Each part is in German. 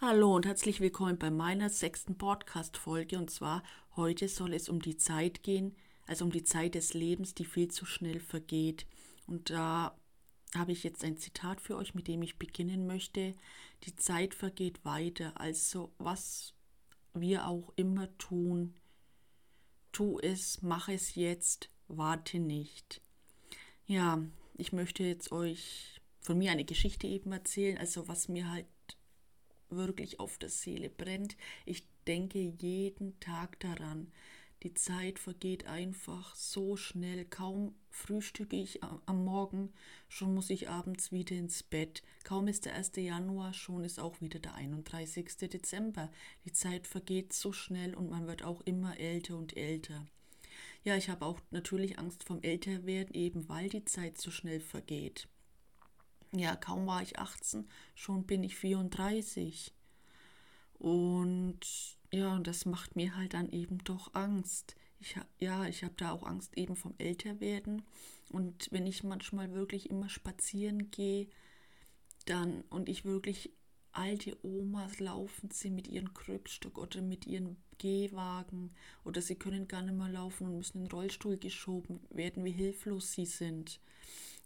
Hallo und herzlich willkommen bei meiner sechsten Podcast-Folge. Und zwar heute soll es um die Zeit gehen, also um die Zeit des Lebens, die viel zu schnell vergeht. Und da habe ich jetzt ein Zitat für euch, mit dem ich beginnen möchte. Die Zeit vergeht weiter. Also was wir auch immer tun, tu es, mach es jetzt, warte nicht. Ja, ich möchte jetzt euch von mir eine Geschichte eben erzählen, also was mir halt wirklich auf der Seele brennt. Ich denke jeden Tag daran. Die Zeit vergeht einfach so schnell. Kaum frühstücke ich am Morgen, schon muss ich abends wieder ins Bett. Kaum ist der 1. Januar, schon ist auch wieder der 31. Dezember. Die Zeit vergeht so schnell und man wird auch immer älter und älter. Ja, ich habe auch natürlich Angst vom Älterwerden, eben weil die Zeit so schnell vergeht. Ja, kaum war ich 18, schon bin ich 34. Und ja, das macht mir halt dann eben doch Angst. Ich, ja, ich habe da auch Angst eben vom Älterwerden. Und wenn ich manchmal wirklich immer spazieren gehe, dann und ich wirklich alte Omas laufen sie mit ihrem Krückstock oder mit ihrem Gehwagen oder sie können gar nicht mehr laufen und müssen in den Rollstuhl geschoben werden, wie hilflos sie sind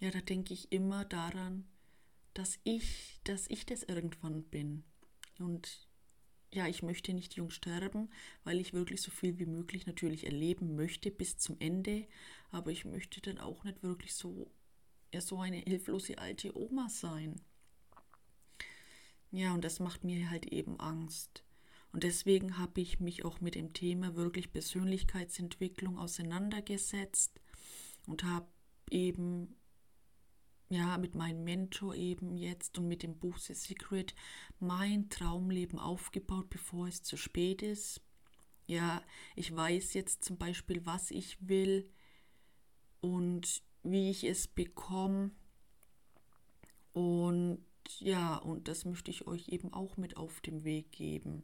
ja, da denke ich immer daran, dass ich, dass ich das irgendwann bin. Und ja, ich möchte nicht jung sterben, weil ich wirklich so viel wie möglich natürlich erleben möchte bis zum Ende. Aber ich möchte dann auch nicht wirklich so, ja, so eine hilflose alte Oma sein. Ja, und das macht mir halt eben Angst. Und deswegen habe ich mich auch mit dem Thema wirklich Persönlichkeitsentwicklung auseinandergesetzt und habe eben ja, mit meinem Mentor eben jetzt und mit dem Buch The Secret mein Traumleben aufgebaut, bevor es zu spät ist. Ja, ich weiß jetzt zum Beispiel, was ich will und wie ich es bekomme. Und ja, und das möchte ich euch eben auch mit auf den Weg geben.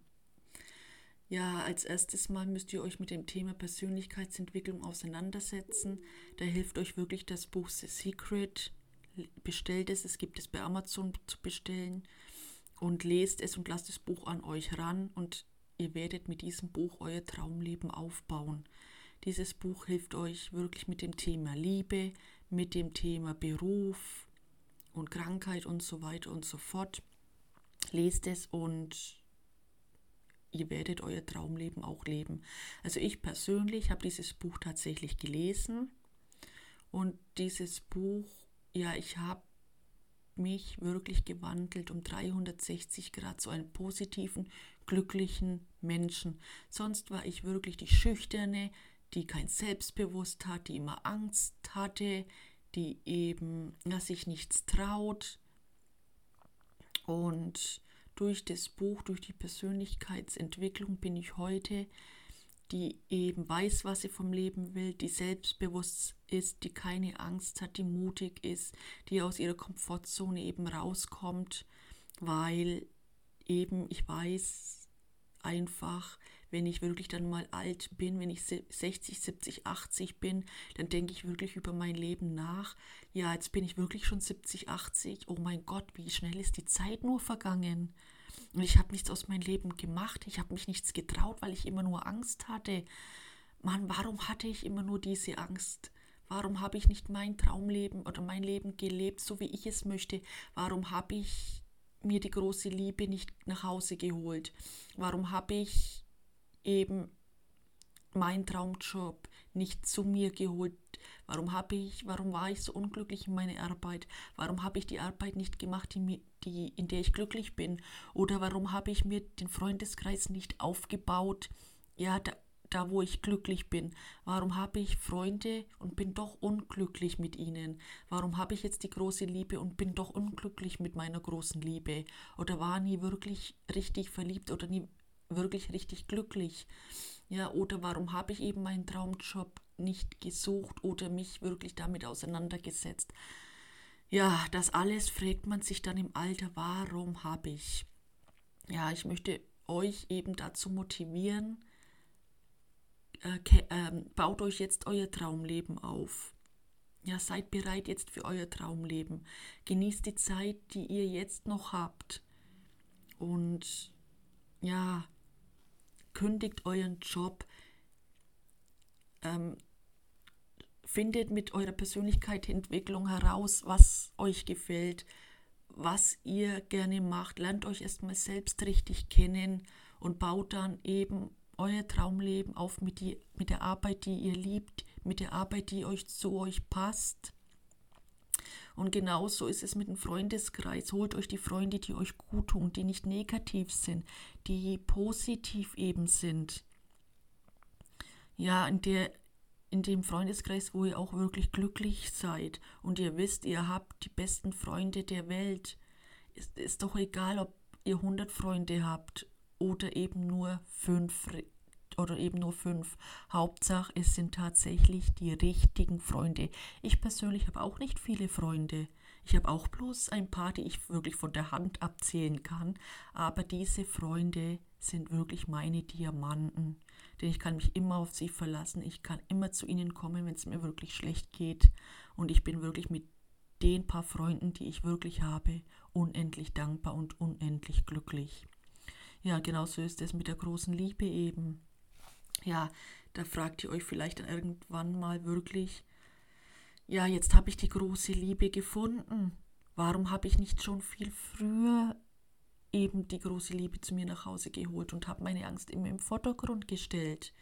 Ja, als erstes Mal müsst ihr euch mit dem Thema Persönlichkeitsentwicklung auseinandersetzen. Da hilft euch wirklich das Buch The Secret bestellt es, es gibt es bei Amazon zu bestellen und lest es und lasst das Buch an euch ran und ihr werdet mit diesem Buch euer Traumleben aufbauen. Dieses Buch hilft euch wirklich mit dem Thema Liebe, mit dem Thema Beruf und Krankheit und so weiter und so fort. Lest es und ihr werdet euer Traumleben auch leben. Also ich persönlich habe dieses Buch tatsächlich gelesen und dieses Buch ja, ich habe mich wirklich gewandelt um 360 Grad zu einem positiven, glücklichen Menschen. Sonst war ich wirklich die Schüchterne, die kein Selbstbewusst hat, die immer Angst hatte, die eben ja, sich nichts traut. Und durch das Buch, durch die Persönlichkeitsentwicklung bin ich heute die eben weiß, was sie vom Leben will, die selbstbewusst ist, die keine Angst hat, die mutig ist, die aus ihrer Komfortzone eben rauskommt, weil eben ich weiß einfach, wenn ich wirklich dann mal alt bin, wenn ich 60, 70, 80 bin, dann denke ich wirklich über mein Leben nach. Ja, jetzt bin ich wirklich schon 70, 80. Oh mein Gott, wie schnell ist die Zeit nur vergangen. Und ich habe nichts aus meinem Leben gemacht. Ich habe mich nichts getraut, weil ich immer nur Angst hatte. Mann, warum hatte ich immer nur diese Angst? Warum habe ich nicht mein Traumleben oder mein Leben gelebt, so wie ich es möchte? Warum habe ich mir die große Liebe nicht nach Hause geholt? Warum habe ich eben meinen Traumjob nicht zu mir geholt? Warum habe ich, warum war ich so unglücklich in meiner Arbeit? Warum habe ich die Arbeit nicht gemacht, die, mir, die, in der ich glücklich bin? Oder warum habe ich mir den Freundeskreis nicht aufgebaut, ja, da, da wo ich glücklich bin? Warum habe ich Freunde und bin doch unglücklich mit ihnen? Warum habe ich jetzt die große Liebe und bin doch unglücklich mit meiner großen Liebe? Oder war nie wirklich richtig verliebt oder nie wirklich richtig glücklich? Ja, oder warum habe ich eben meinen Traumjob nicht gesucht oder mich wirklich damit auseinandergesetzt? Ja, das alles fragt man sich dann im Alter, warum habe ich? Ja, ich möchte euch eben dazu motivieren, äh, äh, baut euch jetzt euer Traumleben auf. Ja, seid bereit jetzt für euer Traumleben. Genießt die Zeit, die ihr jetzt noch habt. Und ja, kündigt euren Job, ähm, findet mit eurer Persönlichkeitsentwicklung heraus, was euch gefällt, was ihr gerne macht, lernt euch erstmal selbst richtig kennen und baut dann eben euer Traumleben auf mit, die, mit der Arbeit, die ihr liebt, mit der Arbeit, die euch zu euch passt. Und genauso ist es mit dem Freundeskreis. Holt euch die Freunde, die euch gut tun, die nicht negativ sind, die positiv eben sind. Ja, in, der, in dem Freundeskreis, wo ihr auch wirklich glücklich seid und ihr wisst, ihr habt die besten Freunde der Welt. Ist, ist doch egal, ob ihr 100 Freunde habt oder eben nur fünf oder eben nur fünf. Hauptsache, es sind tatsächlich die richtigen Freunde. Ich persönlich habe auch nicht viele Freunde. Ich habe auch bloß ein paar, die ich wirklich von der Hand abzählen kann. Aber diese Freunde sind wirklich meine Diamanten. Denn ich kann mich immer auf sie verlassen. Ich kann immer zu ihnen kommen, wenn es mir wirklich schlecht geht. Und ich bin wirklich mit den paar Freunden, die ich wirklich habe, unendlich dankbar und unendlich glücklich. Ja, genauso ist es mit der großen Liebe eben ja, da fragt ihr euch vielleicht dann irgendwann mal wirklich, ja, jetzt habe ich die große Liebe gefunden. Warum habe ich nicht schon viel früher eben die große Liebe zu mir nach Hause geholt und habe meine Angst immer im Vordergrund gestellt?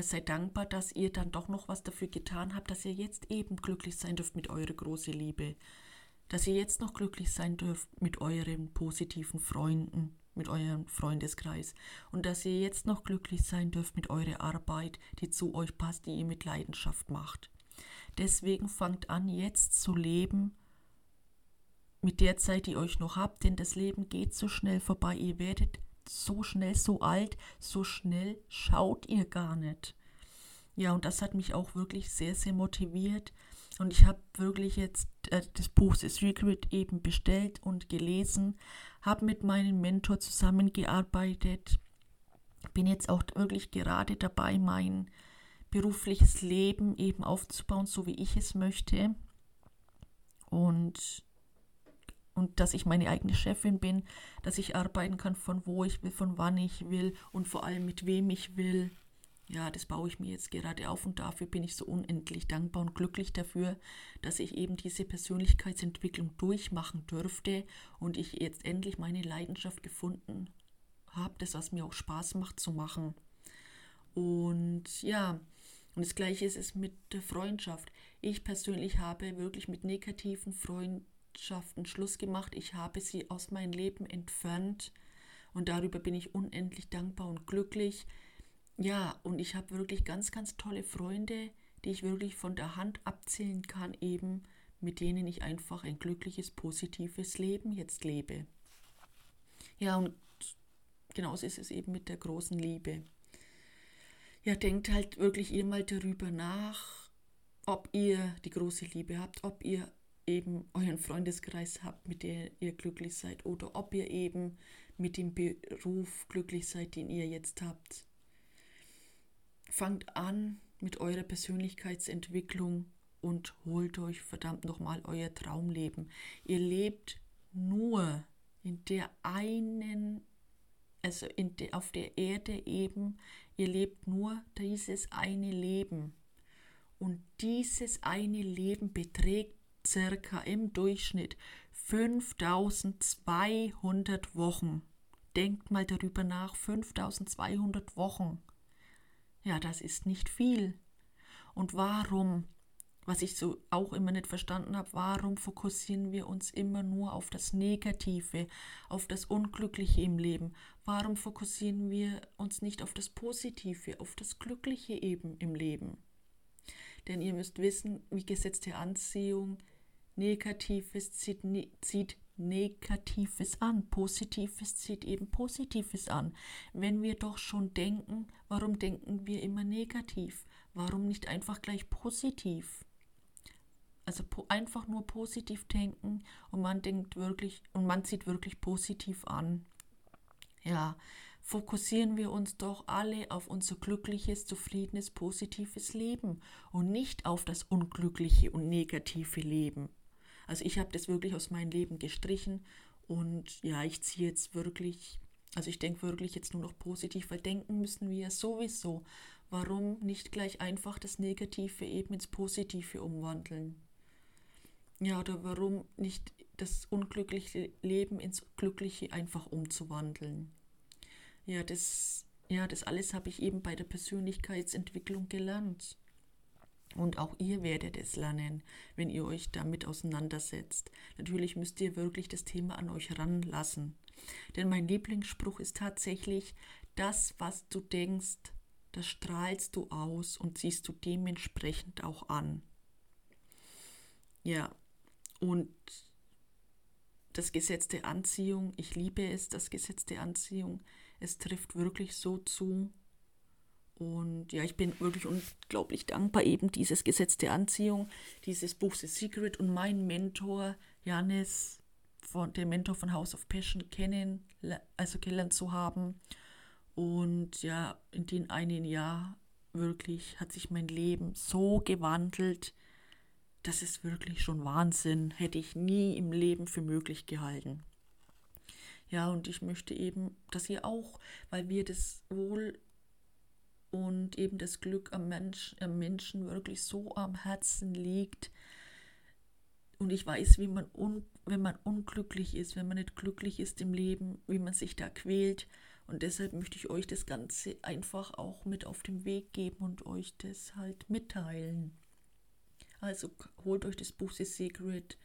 Seid dankbar, dass ihr dann doch noch was dafür getan habt, dass ihr jetzt eben glücklich sein dürft mit eurer großen Liebe. Dass ihr jetzt noch glücklich sein dürft mit euren positiven Freunden mit eurem Freundeskreis und dass ihr jetzt noch glücklich sein dürft mit eurer Arbeit, die zu euch passt, die ihr mit Leidenschaft macht. Deswegen fangt an, jetzt zu leben mit der Zeit, die euch noch habt, denn das Leben geht so schnell vorbei. Ihr werdet so schnell so alt, so schnell schaut ihr gar nicht. Ja, und das hat mich auch wirklich sehr, sehr motiviert. Und ich habe wirklich jetzt äh, das Buch The Secret eben bestellt und gelesen habe mit meinem Mentor zusammengearbeitet, bin jetzt auch wirklich gerade dabei, mein berufliches Leben eben aufzubauen, so wie ich es möchte. Und, und dass ich meine eigene Chefin bin, dass ich arbeiten kann, von wo ich will, von wann ich will und vor allem mit wem ich will ja, das baue ich mir jetzt gerade auf und dafür bin ich so unendlich dankbar und glücklich dafür, dass ich eben diese Persönlichkeitsentwicklung durchmachen durfte und ich jetzt endlich meine Leidenschaft gefunden habe, das, was mir auch Spaß macht zu machen. Und ja, und das gleiche ist es mit der Freundschaft. Ich persönlich habe wirklich mit negativen Freundschaften Schluss gemacht. Ich habe sie aus meinem Leben entfernt und darüber bin ich unendlich dankbar und glücklich. Ja, und ich habe wirklich ganz, ganz tolle Freunde, die ich wirklich von der Hand abzählen kann, eben mit denen ich einfach ein glückliches, positives Leben jetzt lebe. Ja, und genauso ist es eben mit der großen Liebe. Ja, denkt halt wirklich ihr mal darüber nach, ob ihr die große Liebe habt, ob ihr eben euren Freundeskreis habt, mit dem ihr glücklich seid, oder ob ihr eben mit dem Beruf glücklich seid, den ihr jetzt habt. Fangt an mit eurer Persönlichkeitsentwicklung und holt euch verdammt nochmal euer Traumleben. Ihr lebt nur in der einen, also de, auf der Erde eben, ihr lebt nur dieses eine Leben. Und dieses eine Leben beträgt circa im Durchschnitt 5200 Wochen. Denkt mal darüber nach, 5200 Wochen. Ja, das ist nicht viel. Und warum, was ich so auch immer nicht verstanden habe, warum fokussieren wir uns immer nur auf das Negative, auf das Unglückliche im Leben? Warum fokussieren wir uns nicht auf das Positive, auf das Glückliche eben im Leben? Denn ihr müsst wissen, wie Gesetz der Anziehung, Negatives zieht, zieht Negatives an, Positives zieht eben Positives an. Wenn wir doch schon denken, warum denken wir immer negativ? Warum nicht einfach gleich positiv? Also po einfach nur positiv denken und man denkt wirklich und man zieht wirklich positiv an. Ja, fokussieren wir uns doch alle auf unser glückliches, zufriedenes, positives Leben und nicht auf das unglückliche und negative Leben. Also ich habe das wirklich aus meinem Leben gestrichen und ja, ich ziehe jetzt wirklich Also ich denke wirklich jetzt nur noch positiv, weil denken müssen wir sowieso. Warum nicht gleich einfach das Negative eben ins Positive umwandeln? Ja, oder warum nicht das unglückliche Leben ins Glückliche einfach umzuwandeln? Ja, das, ja, das alles habe ich eben bei der Persönlichkeitsentwicklung gelernt. Und auch ihr werdet es lernen, wenn ihr euch damit auseinandersetzt. Natürlich müsst ihr wirklich das Thema an euch ranlassen. Denn mein Lieblingsspruch ist tatsächlich, das, was du denkst, das strahlst du aus und ziehst du dementsprechend auch an. Ja, und das Gesetz der Anziehung, ich liebe es, das Gesetz der Anziehung, es trifft wirklich so zu. Und ja, ich bin wirklich unglaublich dankbar, eben dieses Gesetz der Anziehung, dieses Buch The Secret und mein Mentor Janis von dem Mentor von House of Passion kennen, also kennenlernen zu haben. Und ja, in dem einen Jahr wirklich hat sich mein Leben so gewandelt. Das ist wirklich schon Wahnsinn. Hätte ich nie im Leben für möglich gehalten. Ja, und ich möchte eben, dass ihr auch, weil wir das Wohl und eben das Glück am, Mensch, am Menschen wirklich so am Herzen liegt, und ich weiß, wie man un, wenn man unglücklich ist, wenn man nicht glücklich ist im Leben, wie man sich da quält. Und deshalb möchte ich euch das Ganze einfach auch mit auf den Weg geben und euch das halt mitteilen. Also holt euch das Buch The Secret,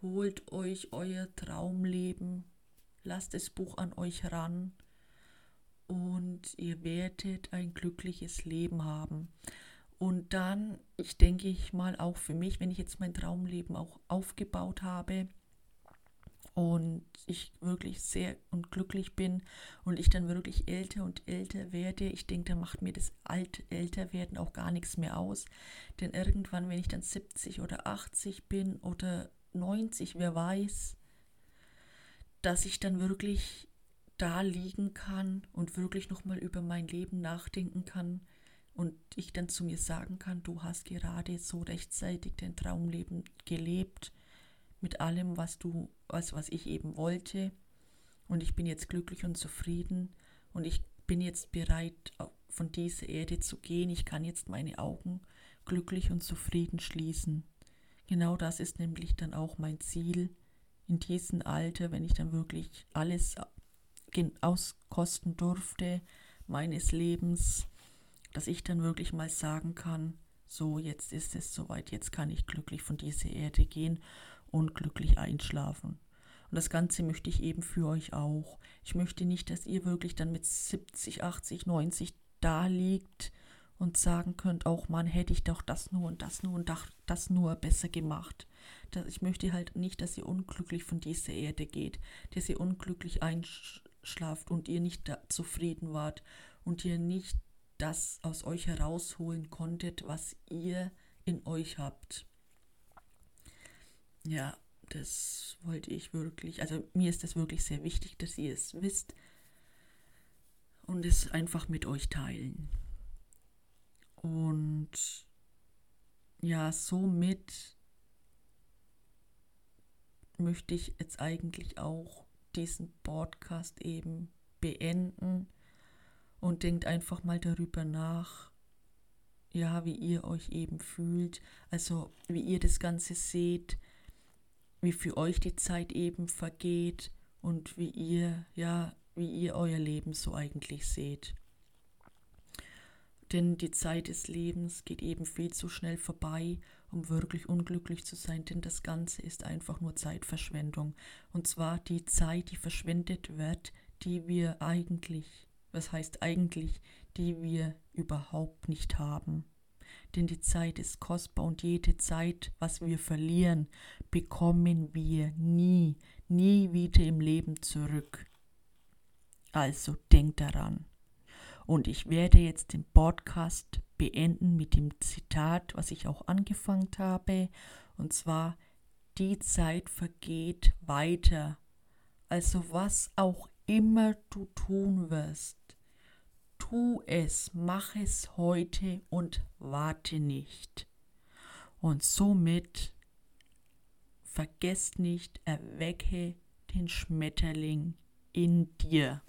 holt euch euer Traumleben, lasst das Buch an euch ran und ihr werdet ein glückliches Leben haben. Und dann, ich denke ich mal auch für mich, wenn ich jetzt mein Traumleben auch aufgebaut habe und ich wirklich sehr und glücklich bin und ich dann wirklich älter und älter werde, ich denke, da macht mir das alt älter werden auch gar nichts mehr aus. Denn irgendwann, wenn ich dann 70 oder 80 bin oder 90, wer weiß, dass ich dann wirklich da liegen kann und wirklich nochmal über mein Leben nachdenken kann und ich dann zu mir sagen kann, du hast gerade so rechtzeitig dein Traumleben gelebt mit allem, was du, was, was ich eben wollte und ich bin jetzt glücklich und zufrieden und ich bin jetzt bereit, von dieser Erde zu gehen. Ich kann jetzt meine Augen glücklich und zufrieden schließen. Genau das ist nämlich dann auch mein Ziel in diesem Alter, wenn ich dann wirklich alles auskosten durfte meines Lebens dass ich dann wirklich mal sagen kann, so jetzt ist es soweit, jetzt kann ich glücklich von dieser Erde gehen und glücklich einschlafen. Und das Ganze möchte ich eben für euch auch. Ich möchte nicht, dass ihr wirklich dann mit 70, 80, 90 da liegt und sagen könnt, auch Mann, hätte ich doch das nur und das nur und das nur besser gemacht. Ich möchte halt nicht, dass ihr unglücklich von dieser Erde geht, dass ihr unglücklich einschlaft und ihr nicht zufrieden wart und ihr nicht das aus euch herausholen konntet, was ihr in euch habt. Ja, das wollte ich wirklich, also mir ist das wirklich sehr wichtig, dass ihr es wisst und es einfach mit euch teilen. Und ja, somit möchte ich jetzt eigentlich auch diesen Podcast eben beenden und denkt einfach mal darüber nach, ja, wie ihr euch eben fühlt, also wie ihr das Ganze seht, wie für euch die Zeit eben vergeht und wie ihr, ja, wie ihr euer Leben so eigentlich seht. Denn die Zeit des Lebens geht eben viel zu schnell vorbei, um wirklich unglücklich zu sein, denn das Ganze ist einfach nur Zeitverschwendung. Und zwar die Zeit, die verschwendet wird, die wir eigentlich was heißt eigentlich, die wir überhaupt nicht haben. Denn die Zeit ist kostbar und jede Zeit, was wir verlieren, bekommen wir nie, nie wieder im Leben zurück. Also denkt daran. Und ich werde jetzt den Podcast beenden mit dem Zitat, was ich auch angefangen habe, und zwar, die Zeit vergeht weiter. Also was auch immer du tun wirst, tu es, mach es heute und warte nicht. Und somit vergesst nicht, erwecke den Schmetterling in dir.